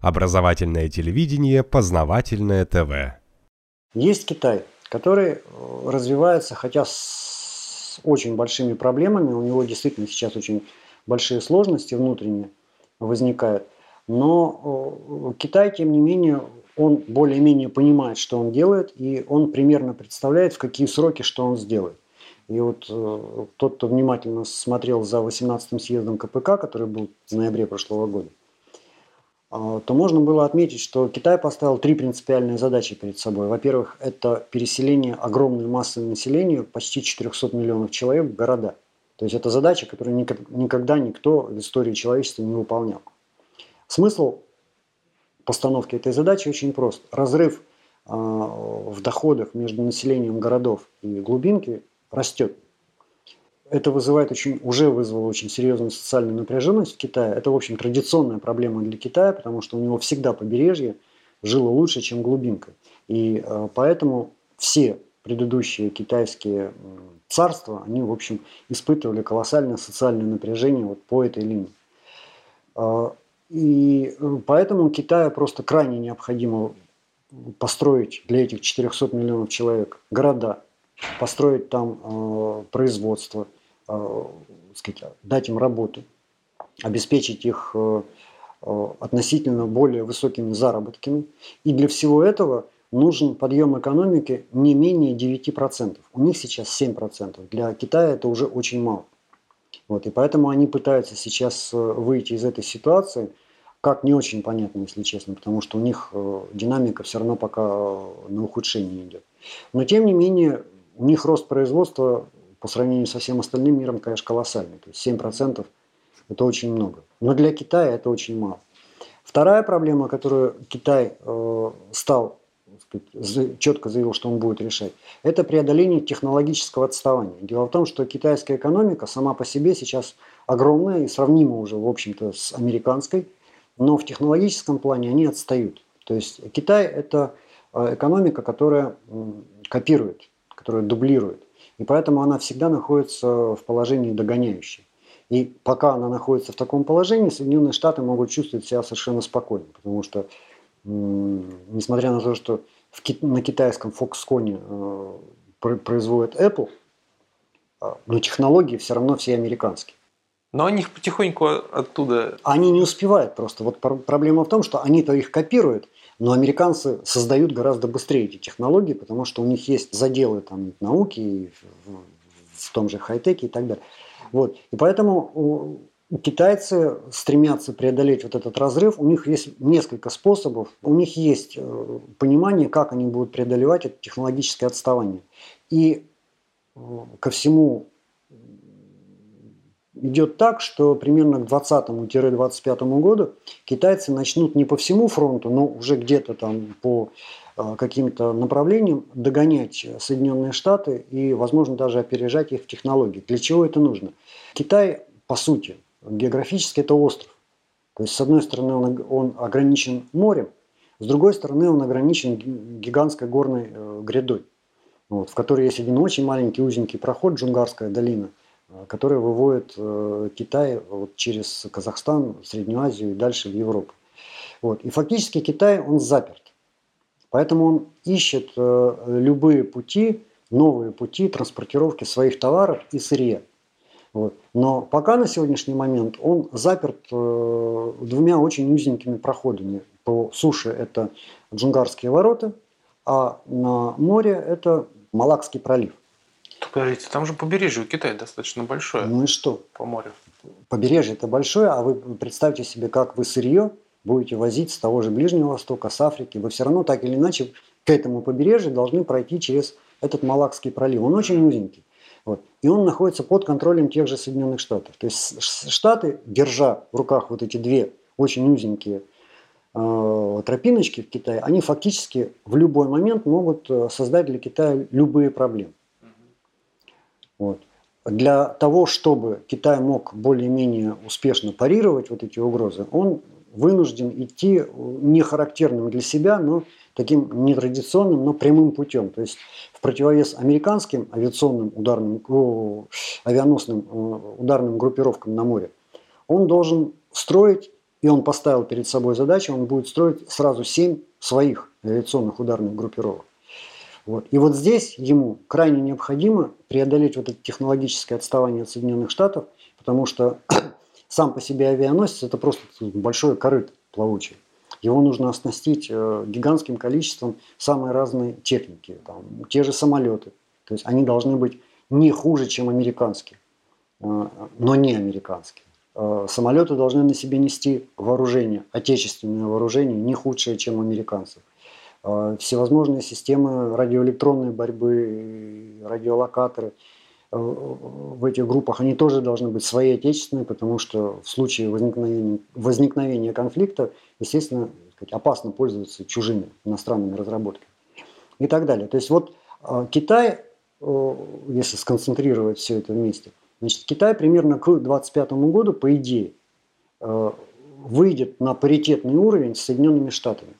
Образовательное телевидение, познавательное ТВ. Есть Китай, который э, развивается, хотя с очень большими проблемами, у него действительно сейчас очень большие сложности внутренние возникают, но э, Китай, тем не менее, он более-менее понимает, что он делает, и он примерно представляет, в какие сроки что он сделает. И вот э, тот, кто внимательно смотрел за 18-м съездом КПК, который был в ноябре прошлого года, то можно было отметить, что Китай поставил три принципиальные задачи перед собой. Во-первых, это переселение огромной массы населения, почти 400 миллионов человек в города. То есть это задача, которую никогда никто в истории человечества не выполнял. Смысл постановки этой задачи очень прост. Разрыв э, в доходах между населением городов и глубинки растет. Это вызывает очень, уже вызвало очень серьезную социальную напряженность в Китае. Это, в общем, традиционная проблема для Китая, потому что у него всегда побережье жило лучше, чем глубинка. И э, поэтому все предыдущие китайские царства, они, в общем, испытывали колоссальное социальное напряжение вот по этой линии. Э, и э, поэтому Китаю просто крайне необходимо построить для этих 400 миллионов человек города, построить там производство, сказать, дать им работу, обеспечить их э, э, относительно более высокими заработками. И для всего этого нужен подъем экономики не менее 9%. У них сейчас 7%. Для Китая это уже очень мало. Вот, и поэтому они пытаются сейчас э, выйти из этой ситуации, как не очень понятно, если честно, потому что у них э, динамика все равно пока э, на ухудшение идет. Но тем не менее, у них рост производства по сравнению со всем остальным миром, конечно, колоссальный. То есть 7% это очень много. Но для Китая это очень мало. Вторая проблема, которую Китай э, стал четко заявил, что он будет решать, это преодоление технологического отставания. Дело в том, что китайская экономика сама по себе сейчас огромная и сравнима уже, в общем-то, с американской, но в технологическом плане они отстают. То есть Китай – это э, экономика, которая копирует, которая дублирует. И поэтому она всегда находится в положении догоняющей. И пока она находится в таком положении, Соединенные Штаты могут чувствовать себя совершенно спокойно, потому что, несмотря на то, что на китайском Foxconn э, производит Apple, э, но технологии все равно все американские. Но они их потихоньку оттуда... Они не успевают просто. Вот проблема в том, что они-то их копируют, но американцы создают гораздо быстрее эти технологии, потому что у них есть заделы там, науки, в, в том же хай-теке и так далее. Вот. И поэтому китайцы стремятся преодолеть вот этот разрыв. У них есть несколько способов. У них есть э, понимание, как они будут преодолевать это технологическое отставание. И э, ко всему идет так, что примерно к 2020-2025 году китайцы начнут не по всему фронту, но уже где-то там по э, каким-то направлениям догонять Соединенные Штаты и, возможно, даже опережать их в технологии. Для чего это нужно? Китай, по сути, географически это остров. То есть, с одной стороны, он, он ограничен морем, с другой стороны, он ограничен гигантской горной э, грядой, вот, в которой есть один очень маленький узенький проход, Джунгарская долина, э, который выводит э, Китай вот, через Казахстан, Среднюю Азию и дальше в Европу. Вот. И фактически Китай, он заперт. Поэтому он ищет э, любые пути, новые пути транспортировки своих товаров и сырья. Вот. Но пока на сегодняшний момент он заперт двумя очень узенькими проходами. По суше это Джунгарские ворота, а на море это Малакский пролив. Подождите, там же побережье у Китая достаточно большое. Ну и что? По морю. Побережье это большое, а вы представьте себе, как вы сырье будете возить с того же Ближнего Востока, с Африки. Вы все равно так или иначе к этому побережью должны пройти через этот Малакский пролив. Он очень узенький. Вот. И он находится под контролем тех же Соединенных Штатов. То есть Штаты, держа в руках вот эти две очень узенькие э, тропиночки в Китае, они фактически в любой момент могут э, создать для Китая любые проблемы. Вот. Для того, чтобы Китай мог более-менее успешно парировать вот эти угрозы, он вынужден идти нехарактерным для себя, но таким нетрадиционным, но прямым путем. То есть в противовес американским авиационным ударным, авианосным э, ударным группировкам на море, он должен строить и он поставил перед собой задачу, он будет строить сразу семь своих авиационных ударных группировок. Вот. И вот здесь ему крайне необходимо преодолеть вот это технологическое отставание от Соединенных Штатов, потому что сам по себе авианосец это просто большое корыто плавучее. Его нужно оснастить э, гигантским количеством самой разной техники, там, те же самолеты. То есть они должны быть не хуже, чем американские, э, но не американские. Э, самолеты должны на себе нести вооружение, отечественное вооружение, не худшее, чем американцев. Э, всевозможные системы радиоэлектронной борьбы, радиолокаторы э, в этих группах, они тоже должны быть свои отечественные, потому что в случае возникновения, возникновения конфликта, естественно, опасно пользоваться чужими иностранными разработками и так далее. То есть вот Китай, если сконцентрировать все это вместе, Значит, Китай примерно к 2025 году, по идее, э, выйдет на паритетный уровень с Соединенными Штатами.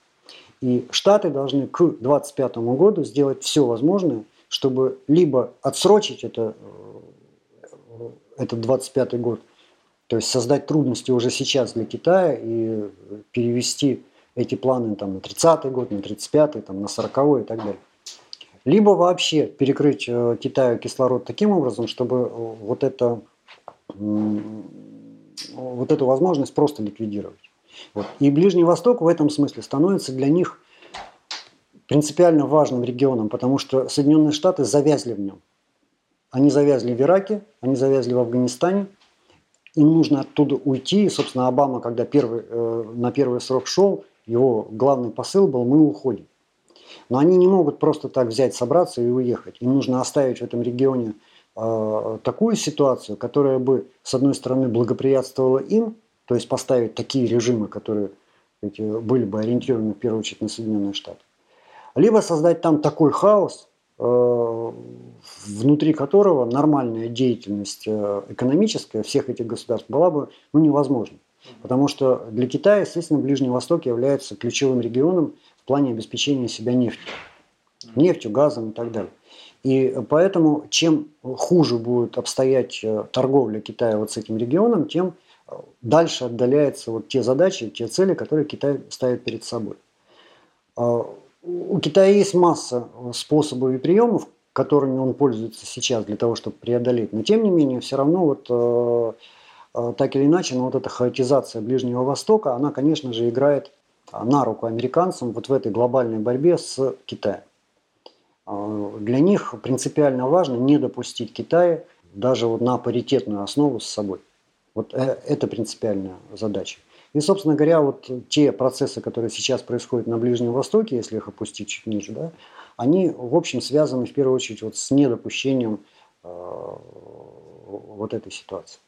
И Штаты должны к 2025 году сделать все возможное, чтобы либо отсрочить это, э, этот 25 год, то есть создать трудности уже сейчас для Китая и перевести эти планы там, на 30 год, на 35 там, на 40 и так далее либо вообще перекрыть э, Китаю кислород таким образом, чтобы э, вот, это, вот эту возможность просто ликвидировать. Вот. И Ближний Восток в этом смысле становится для них принципиально важным регионом, потому что Соединенные Штаты завязли в нем. Они завязли в Ираке, они завязли в Афганистане, им нужно оттуда уйти. И, собственно, Обама, когда первый, э, на первый срок шел, его главный посыл был «мы уходим». Но они не могут просто так взять, собраться и уехать. Им нужно оставить в этом регионе э, такую ситуацию, которая бы, с одной стороны, благоприятствовала им, то есть поставить такие режимы, которые были бы ориентированы в первую очередь на Соединенные Штаты. Либо создать там такой хаос, э, внутри которого нормальная деятельность э, экономическая всех этих государств была бы ну, невозможна. Потому что для Китая, естественно, Ближний Восток является ключевым регионом плане обеспечения себя нефтью. Нефтью, газом и так далее. И поэтому чем хуже будет обстоять э, торговля Китая вот с этим регионом, тем дальше отдаляются вот те задачи, те цели, которые Китай ставит перед собой. А, у Китая есть масса способов и приемов, которыми он пользуется сейчас для того, чтобы преодолеть. Но тем не менее, все равно вот э, так или иначе, но вот эта хаотизация Ближнего Востока, она, конечно же, играет на руку американцам вот в этой глобальной борьбе с Китаем. А, для них принципиально важно не допустить Китая даже вот на паритетную основу с собой. Вот э, это принципиальная задача. И, собственно говоря, вот те процессы, которые сейчас происходят на Ближнем Востоке, если их опустить чуть ниже, да, они, в общем, связаны в первую очередь вот с недопущением э, вот этой ситуации.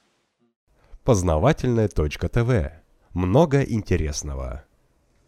Познавательная точка ТВ. Много интересного.